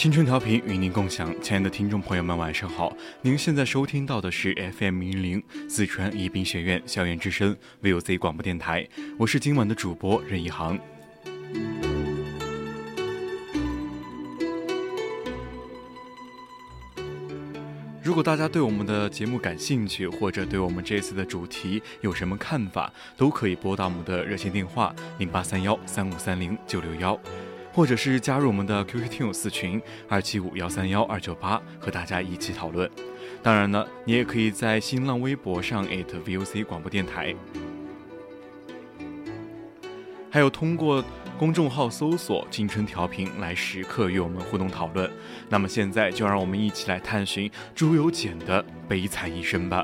青春调频与您共享，亲爱的听众朋友们，晚上好！您现在收听到的是 FM 一零四川宜宾学院校园之声 VOC 广播电台，我是今晚的主播任一航。如果大家对我们的节目感兴趣，或者对我们这次的主题有什么看法，都可以拨打我们的热线电话零八三幺三五三零九六幺。或者是加入我们的 QQ 听友四群二七五幺三幺二九八，和大家一起讨论。当然呢，你也可以在新浪微博上 @VOC 广播电台，还有通过公众号搜索“青春调频”来时刻与我们互动讨论。那么现在就让我们一起来探寻朱由检的悲惨一生吧。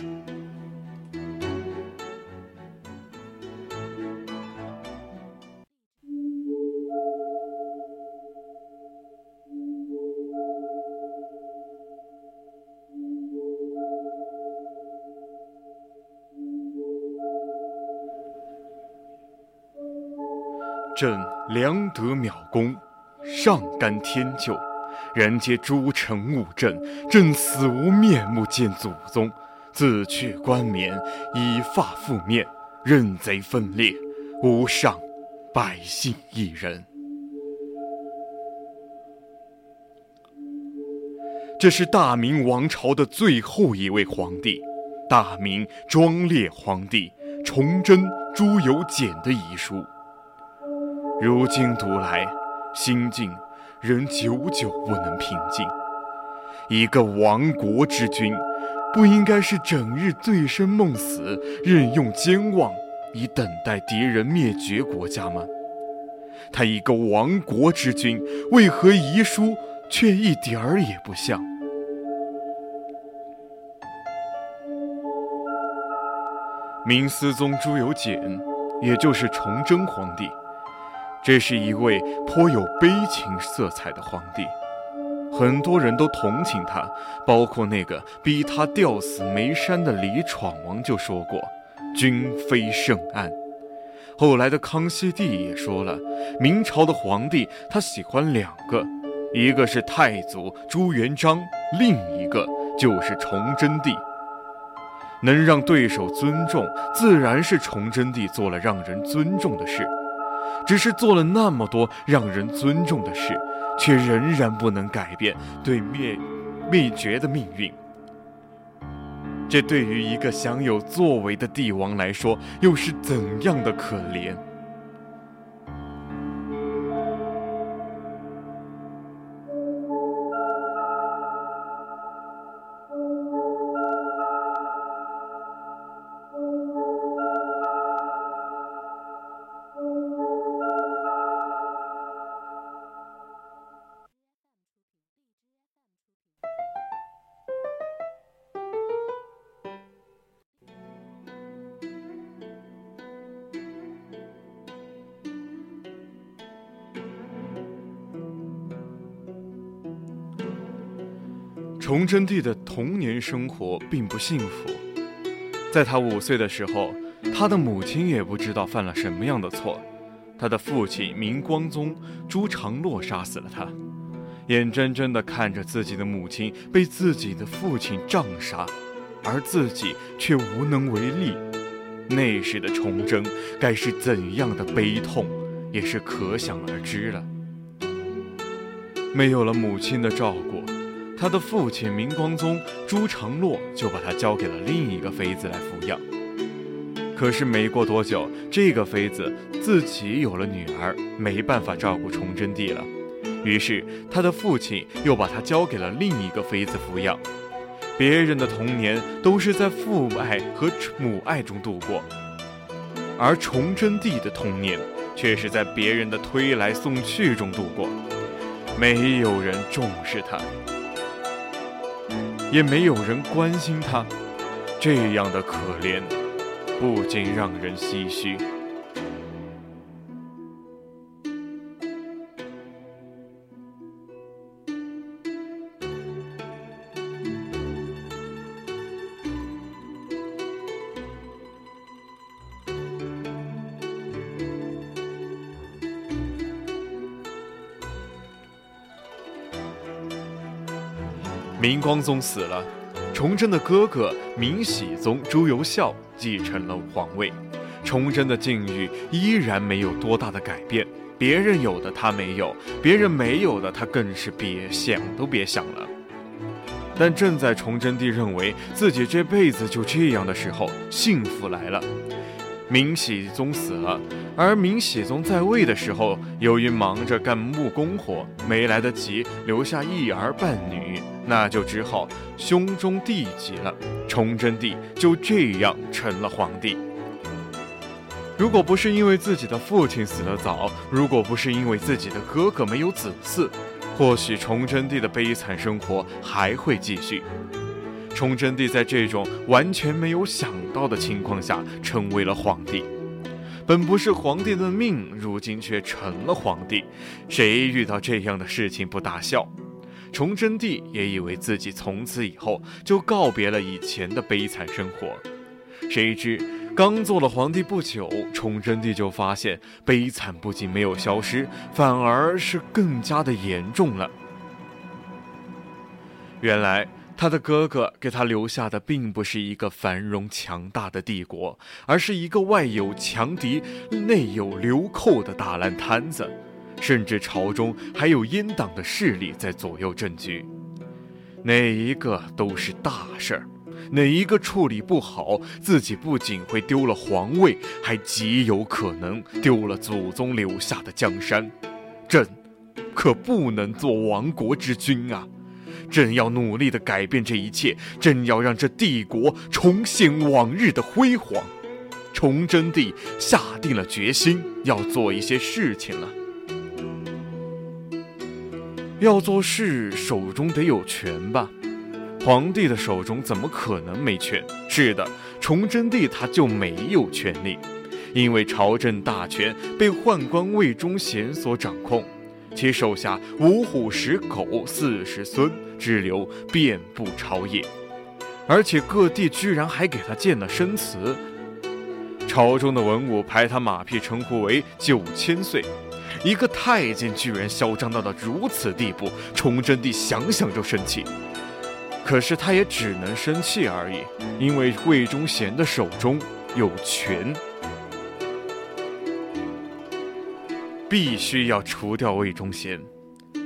朕良德渺功，上甘天佑，人皆诸臣误朕。朕死无面目见祖宗，自去冠冕，以发覆面，任贼分裂，无上百姓一人。这是大明王朝的最后一位皇帝，大明庄烈皇帝崇祯朱由检的遗书。如今读来，心境仍久久不能平静。一个亡国之君，不应该是整日醉生梦死、任用监望，以等待敌人灭绝国家吗？他一个亡国之君，为何遗书却一点儿也不像？明思宗朱由检，也就是崇祯皇帝。这是一位颇有悲情色彩的皇帝，很多人都同情他，包括那个逼他吊死眉山的李闯王就说过：“君非圣安。”后来的康熙帝也说了，明朝的皇帝他喜欢两个，一个是太祖朱元璋，另一个就是崇祯帝。能让对手尊重，自然是崇祯帝做了让人尊重的事。只是做了那么多让人尊重的事，却仍然不能改变对灭灭绝的命运。这对于一个享有作为的帝王来说，又是怎样的可怜？崇祯帝的童年生活并不幸福，在他五岁的时候，他的母亲也不知道犯了什么样的错，他的父亲明光宗朱常洛杀死了他，眼睁睁地看着自己的母亲被自己的父亲杖杀，而自己却无能为力，那时的崇祯该是怎样的悲痛，也是可想而知了。没有了母亲的照顾。他的父亲明光宗朱常洛就把他交给了另一个妃子来抚养。可是没过多久，这个妃子自己有了女儿，没办法照顾崇祯帝了，于是他的父亲又把他交给了另一个妃子抚养。别人的童年都是在父爱和母爱中度过，而崇祯帝的童年却是在别人的推来送去中度过。没有人重视他，也没有人关心他，这样的可怜，不禁让人唏嘘。明光宗死了，崇祯的哥哥明熹宗朱由校继承了皇位。崇祯的境遇依然没有多大的改变，别人有的他没有，别人没有的他更是别想都别想了。但正在崇祯帝认为自己这辈子就这样的时候，幸福来了。明熹宗死了，而明熹宗在位的时候，由于忙着干木工活，没来得及留下一儿半女。那就只好兄终弟及了，崇祯帝就这样成了皇帝。如果不是因为自己的父亲死得早，如果不是因为自己的哥哥没有子嗣，或许崇祯帝的悲惨生活还会继续。崇祯帝在这种完全没有想到的情况下成为了皇帝，本不是皇帝的命，如今却成了皇帝，谁遇到这样的事情不大笑？崇祯帝也以为自己从此以后就告别了以前的悲惨生活，谁知刚做了皇帝不久，崇祯帝就发现悲惨不仅没有消失，反而是更加的严重了。原来他的哥哥给他留下的并不是一个繁荣强大的帝国，而是一个外有强敌、内有流寇的大烂摊子。甚至朝中还有阉党的势力在左右政局，哪一个都是大事儿，哪一个处理不好，自己不仅会丢了皇位，还极有可能丢了祖宗留下的江山。朕可不能做亡国之君啊！朕要努力的改变这一切，朕要让这帝国重现往日的辉煌。崇祯帝下定了决心，要做一些事情了。要做事，手中得有权吧？皇帝的手中怎么可能没权？是的，崇祯帝他就没有权利，因为朝政大权被宦官魏忠贤所掌控，其手下五虎十狗四十孙之流遍布朝野，而且各地居然还给他建了生祠，朝中的文武排他马屁，称呼为九千岁。一个太监居然嚣张到了如此地步，崇祯帝想想就生气。可是他也只能生气而已，因为魏忠贤的手中有权，必须要除掉魏忠贤。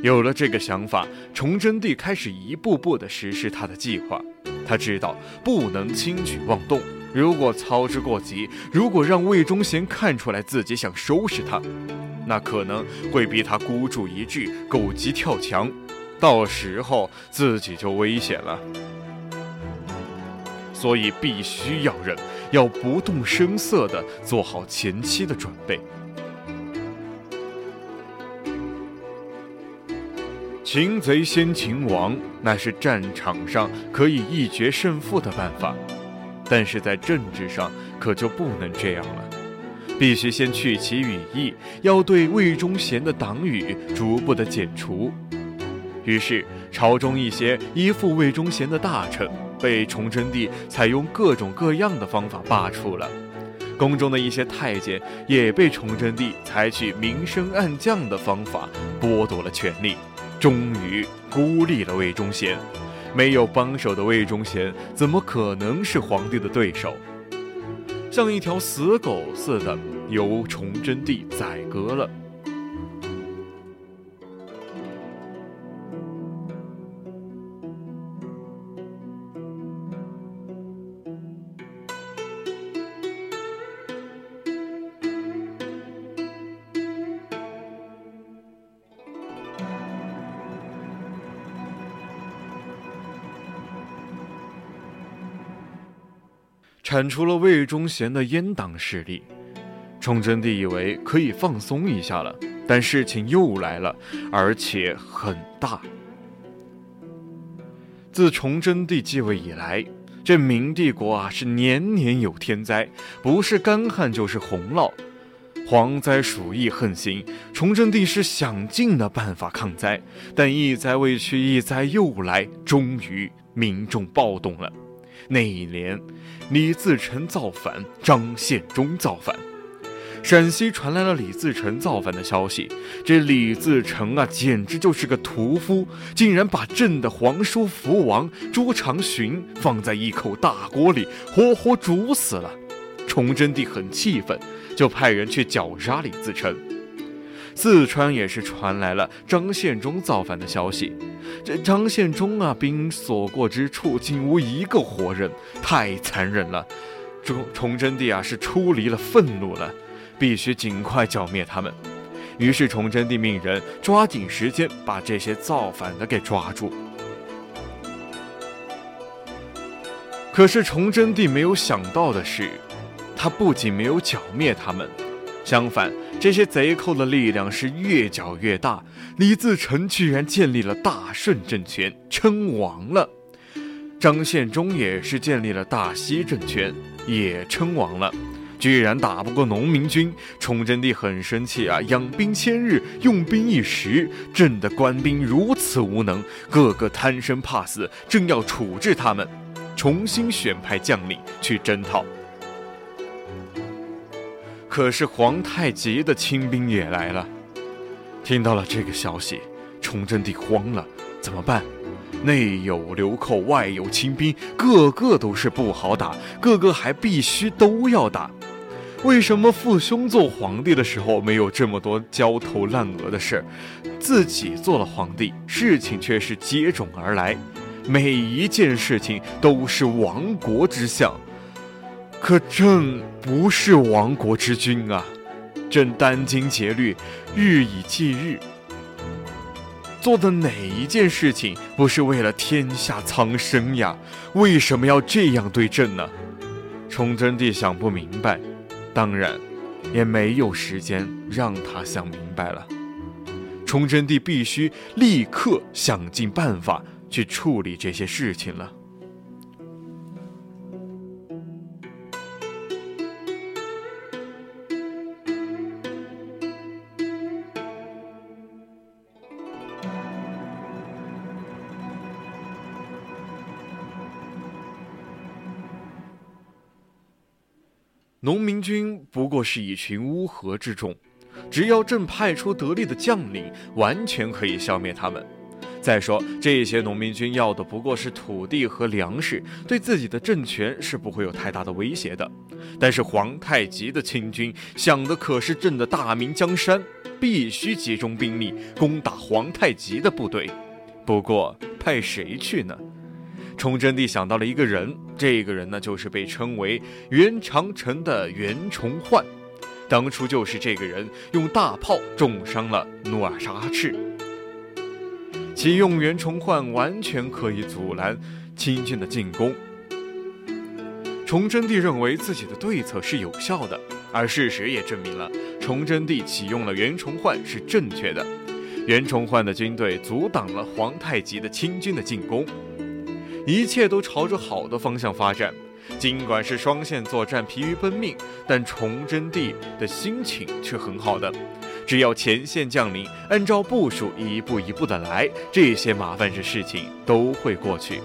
有了这个想法，崇祯帝开始一步步地实施他的计划。他知道不能轻举妄动，如果操之过急，如果让魏忠贤看出来自己想收拾他。那可能会逼他孤注一掷，狗急跳墙，到时候自己就危险了。所以必须要忍，要不动声色地做好前期的准备。擒贼先擒王，那是战场上可以一决胜负的办法，但是在政治上可就不能这样了。必须先去其羽翼，要对魏忠贤的党羽逐步的剪除。于是，朝中一些依附魏忠贤的大臣被崇祯帝采用各种各样的方法罢黜了，宫中的一些太监也被崇祯帝采取明升暗降的方法剥夺了权力，终于孤立了魏忠贤。没有帮手的魏忠贤怎么可能是皇帝的对手？像一条死狗似的，由崇祯帝宰割了。铲除了魏忠贤的阉党势力，崇祯帝以为可以放松一下了。但事情又来了，而且很大。自崇祯帝继位以来，这明帝国啊是年年有天灾，不是干旱就是洪涝，蝗灾鼠疫横行。崇祯帝是想尽了办法抗灾，但一灾未去，一灾又来，终于民众暴动了。那一年，李自成造反，张献忠造反。陕西传来了李自成造反的消息。这李自成啊，简直就是个屠夫，竟然把朕的皇叔福王朱常洵放在一口大锅里，活活煮死了。崇祯帝很气愤，就派人去绞杀李自成。四川也是传来了张献忠造反的消息。这张献忠啊，兵所过之处，竟无一个活人，太残忍了。崇崇祯帝啊，是出离了愤怒了。必须尽快剿灭他们。于是崇祯帝命人抓紧时间把这些造反的给抓住。可是崇祯帝没有想到的是，他不仅没有剿灭他们，相反，这些贼寇的力量是越搅越大。李自成居然建立了大顺政权，称王了；张献忠也是建立了大西政权，也称王了。居然打不过农民军，崇祯帝很生气啊！养兵千日，用兵一时，朕的官兵如此无能，个个贪生怕死，正要处置他们，重新选派将领去征讨。可是皇太极的亲兵也来了，听到了这个消息，崇祯帝慌了，怎么办？内有流寇，外有亲兵，个个都是不好打，个个还必须都要打。为什么父兄做皇帝的时候没有这么多焦头烂额的事儿，自己做了皇帝，事情却是接踵而来，每一件事情都是亡国之相。可朕不是亡国之君啊，朕殚精竭虑，日以继日，做的哪一件事情不是为了天下苍生呀？为什么要这样对朕呢？崇祯帝想不明白。当然，也没有时间让他想明白了。崇祯帝必须立刻想尽办法去处理这些事情了。农民军不过是一群乌合之众，只要朕派出得力的将领，完全可以消灭他们。再说，这些农民军要的不过是土地和粮食，对自己的政权是不会有太大的威胁的。但是皇太极的亲军想的可是朕的大明江山，必须集中兵力攻打皇太极的部队。不过，派谁去呢？崇祯帝想到了一个人，这个人呢，就是被称为袁长城的袁崇焕。当初就是这个人用大炮重伤了努尔沙赤，启用袁崇焕完全可以阻拦清军的进攻。崇祯帝认为自己的对策是有效的，而事实也证明了崇祯帝启用了袁崇焕是正确的。袁崇焕的军队阻挡了皇太极的清军的进攻。一切都朝着好的方向发展，尽管是双线作战，疲于奔命，但崇祯帝的心情却很好的。只要前线将领按照部署一步一步的来，这些麻烦的事情都会过去。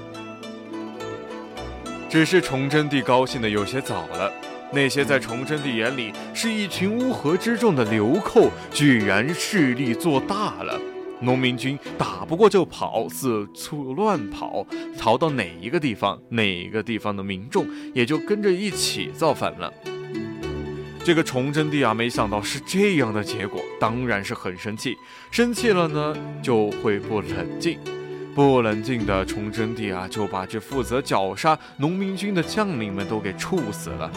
只是崇祯帝高兴的有些早了，那些在崇祯帝眼里是一群乌合之众的流寇，居然势力做大了。农民军打不过就跑，四处乱跑，逃到哪一个地方，哪个地方的民众也就跟着一起造反了。这个崇祯帝啊，没想到是这样的结果，当然是很生气。生气了呢，就会不冷静，不冷静的崇祯帝啊，就把这负责绞杀农民军的将领们都给处死了。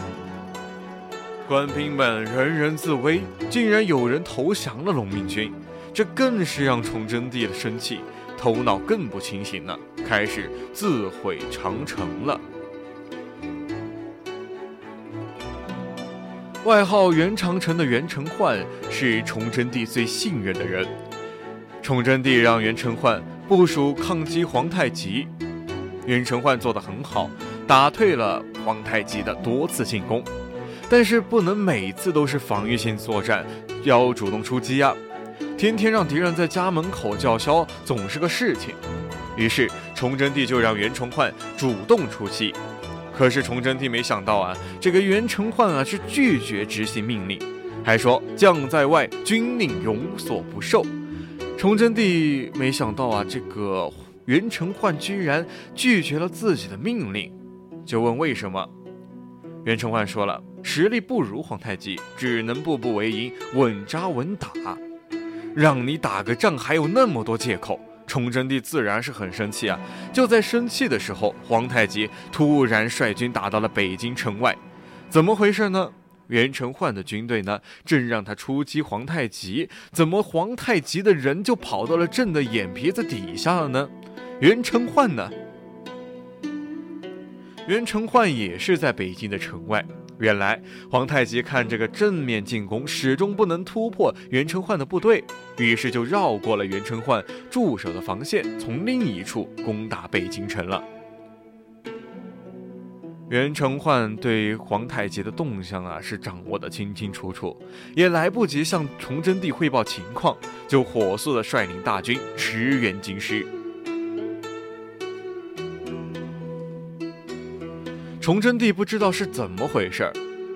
官兵们人人自危，竟然有人投降了农民军。这更是让崇祯帝的生气，头脑更不清醒了，开始自毁长城了。外号袁长城的袁承焕是崇祯帝最信任的人。崇祯帝让袁承焕部署抗击皇太极，袁承焕做得很好，打退了皇太极的多次进攻。但是不能每次都是防御性作战，要主动出击啊！天天让敌人在家门口叫嚣，总是个事情。于是崇祯帝就让袁崇焕主动出击。可是崇祯帝没想到啊，这个袁崇焕啊是拒绝执行命令，还说将在外，军令有所不受。崇祯帝没想到啊，这个袁崇焕居然拒绝了自己的命令，就问为什么。袁崇焕说了，实力不如皇太极，只能步步为营，稳扎稳打。让你打个仗还有那么多借口，崇祯帝自然是很生气啊。就在生气的时候，皇太极突然率军打到了北京城外，怎么回事呢？袁承焕的军队呢，正让他出击皇太极，怎么皇太极的人就跑到了朕的眼皮子底下了呢？袁承焕呢？袁承焕也是在北京的城外。原来皇太极看这个正面进攻始终不能突破袁承焕的部队，于是就绕过了袁承焕驻守的防线，从另一处攻打北京城了。袁承焕对皇太极的动向啊是掌握的清清楚楚，也来不及向崇祯帝汇报情况，就火速的率领大军驰援京师。崇祯帝不知道是怎么回事儿，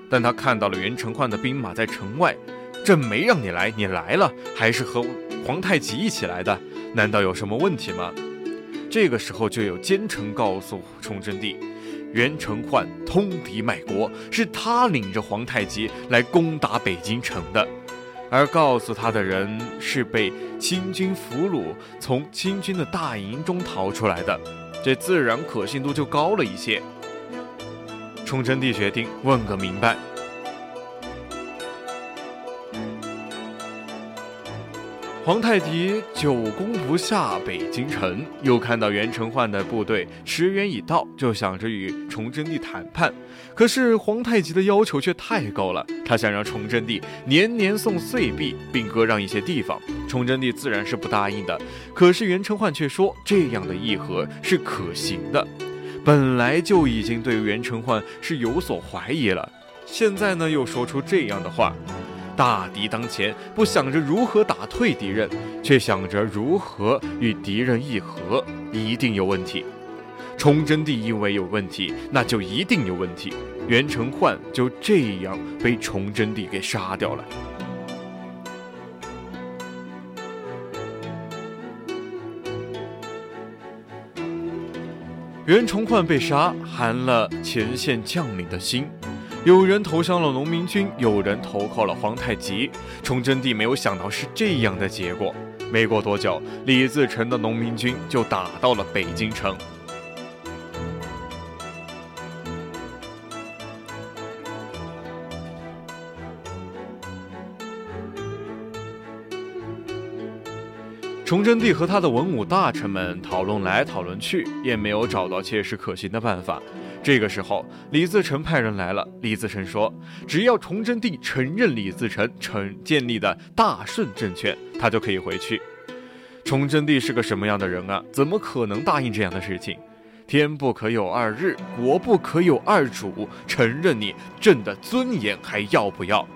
但他看到了袁承焕的兵马在城外，朕没让你来，你来了，还是和皇太极一起来的，难道有什么问题吗？这个时候就有奸臣告诉崇祯帝。袁承焕通敌卖国，是他领着皇太极来攻打北京城的，而告诉他的人是被清军俘虏，从清军的大营中逃出来的，这自然可信度就高了一些。崇祯帝决定问个明白。皇太极久攻不下北京城，又看到袁承焕的部队驰援已到，就想着与崇祯帝谈判。可是皇太极的要求却太高了，他想让崇祯帝年年送岁币，并割让一些地方。崇祯帝自然是不答应的。可是袁承焕却说这样的议和是可行的。本来就已经对袁承焕是有所怀疑了，现在呢又说出这样的话。大敌当前，不想着如何打退敌人，却想着如何与敌人议和，一定有问题。崇祯帝因为有问题，那就一定有问题。袁承焕就这样被崇祯帝给杀掉了。袁崇焕被杀，寒了前线将领的心。有人投降了农民军，有人投靠了皇太极。崇祯帝没有想到是这样的结果。没过多久，李自成的农民军就打到了北京城。崇祯帝和他的文武大臣们讨论来讨论去，也没有找到切实可行的办法。这个时候，李自成派人来了。李自成说：“只要崇祯帝承认李自成成建立的大顺政权，他就可以回去。”崇祯帝是个什么样的人啊？怎么可能答应这样的事情？天不可有二日，国不可有二主。承认你朕的尊严还要不要？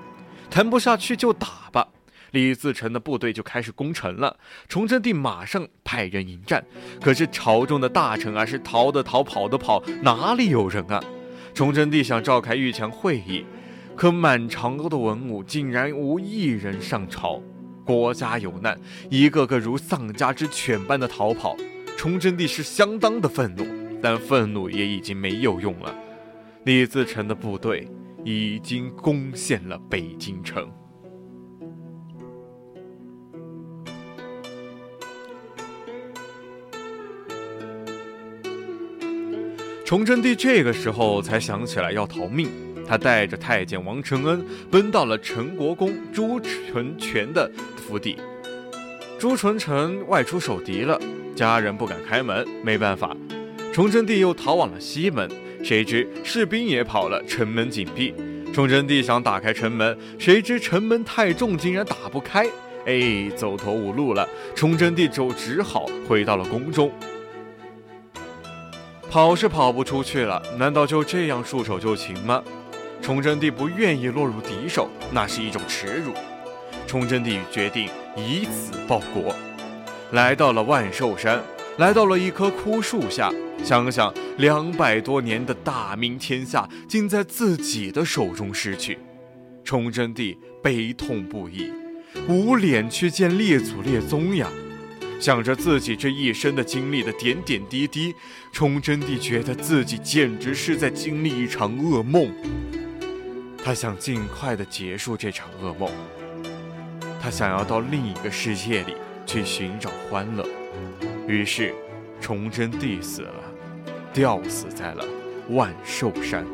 谈不下去就打吧。李自成的部队就开始攻城了，崇祯帝马上派人迎战，可是朝中的大臣啊是逃的逃，跑的跑，哪里有人啊？崇祯帝想召开御前会议，可满长安的文武竟然无一人上朝，国家有难，一个个如丧家之犬般的逃跑。崇祯帝是相当的愤怒，但愤怒也已经没有用了。李自成的部队已经攻陷了北京城。崇祯帝这个时候才想起来要逃命，他带着太监王承恩奔到了陈国公朱纯全的府邸。朱纯臣外出守敌了，家人不敢开门，没办法，崇祯帝又逃往了西门，谁知士兵也跑了，城门紧闭。崇祯帝想打开城门，谁知城门太重，竟然打不开。哎，走投无路了，崇祯帝就只好回到了宫中。跑是跑不出去了，难道就这样束手就擒吗？崇祯帝不愿意落入敌手，那是一种耻辱。崇祯帝决定以此报国，来到了万寿山，来到了一棵枯树下，想想两百多年的大明天下，竟在自己的手中失去，崇祯帝悲痛不已。无脸去见列祖列宗呀！想着自己这一生的经历的点点滴滴，崇祯帝觉得自己简直是在经历一场噩梦。他想尽快的结束这场噩梦，他想要到另一个世界里去寻找欢乐。于是，崇祯帝死了，吊死在了万寿山。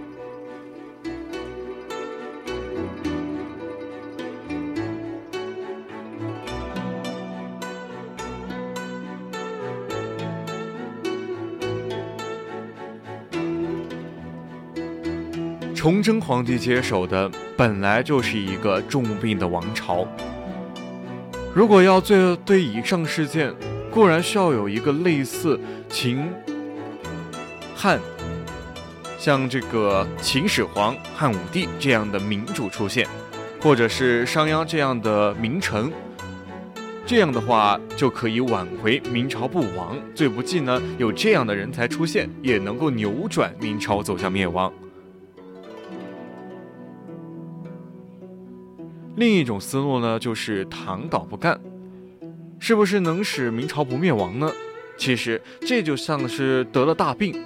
崇祯皇帝接手的本来就是一个重病的王朝。如果要对对以上事件，固然需要有一个类似秦汉，像这个秦始皇、汉武帝这样的明主出现，或者是商鞅这样的名臣，这样的话就可以挽回明朝不亡。最不济呢，有这样的人才出现，也能够扭转明朝走向灭亡。另一种思路呢，就是躺倒不干，是不是能使明朝不灭亡呢？其实这就像是得了大病，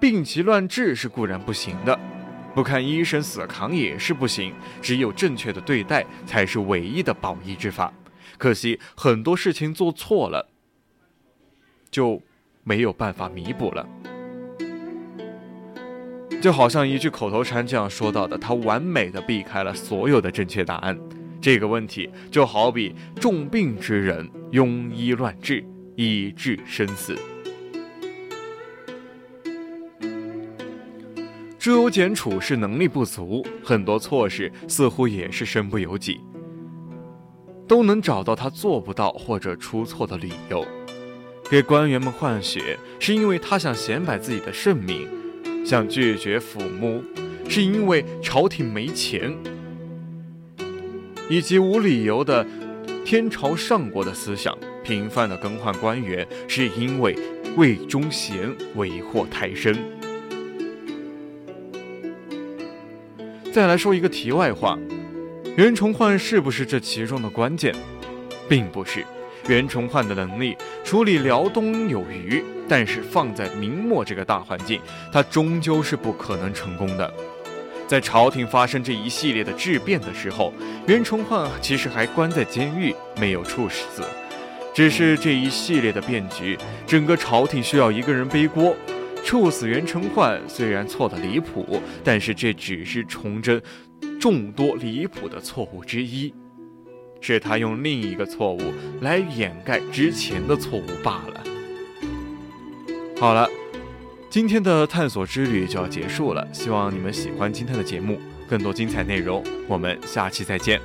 病急乱治是固然不行的，不看医生死扛也是不行，只有正确的对待才是唯一的保医之法。可惜很多事情做错了，就没有办法弥补了。就好像一句口头禅这样说到的，他完美的避开了所有的正确答案。这个问题就好比重病之人庸医乱治，以致生死。朱由检处事能力不足，很多错事似乎也是身不由己，都能找到他做不到或者出错的理由，给官员们换血，是因为他想显摆自己的圣明。想拒绝抚摸，是因为朝廷没钱，以及无理由的天朝上国的思想；频繁的更换官员，是因为魏忠贤为祸太深。再来说一个题外话，袁崇焕是不是这其中的关键？并不是。袁崇焕的能力处理辽东有余，但是放在明末这个大环境，他终究是不可能成功的。在朝廷发生这一系列的质变的时候，袁崇焕其实还关在监狱，没有处死。只是这一系列的变局，整个朝廷需要一个人背锅。处死袁崇焕虽然错得离谱，但是这只是崇祯众多离谱的错误之一。是他用另一个错误来掩盖之前的错误罢了。好了，今天的探索之旅就要结束了，希望你们喜欢今天的节目。更多精彩内容，我们下期再见。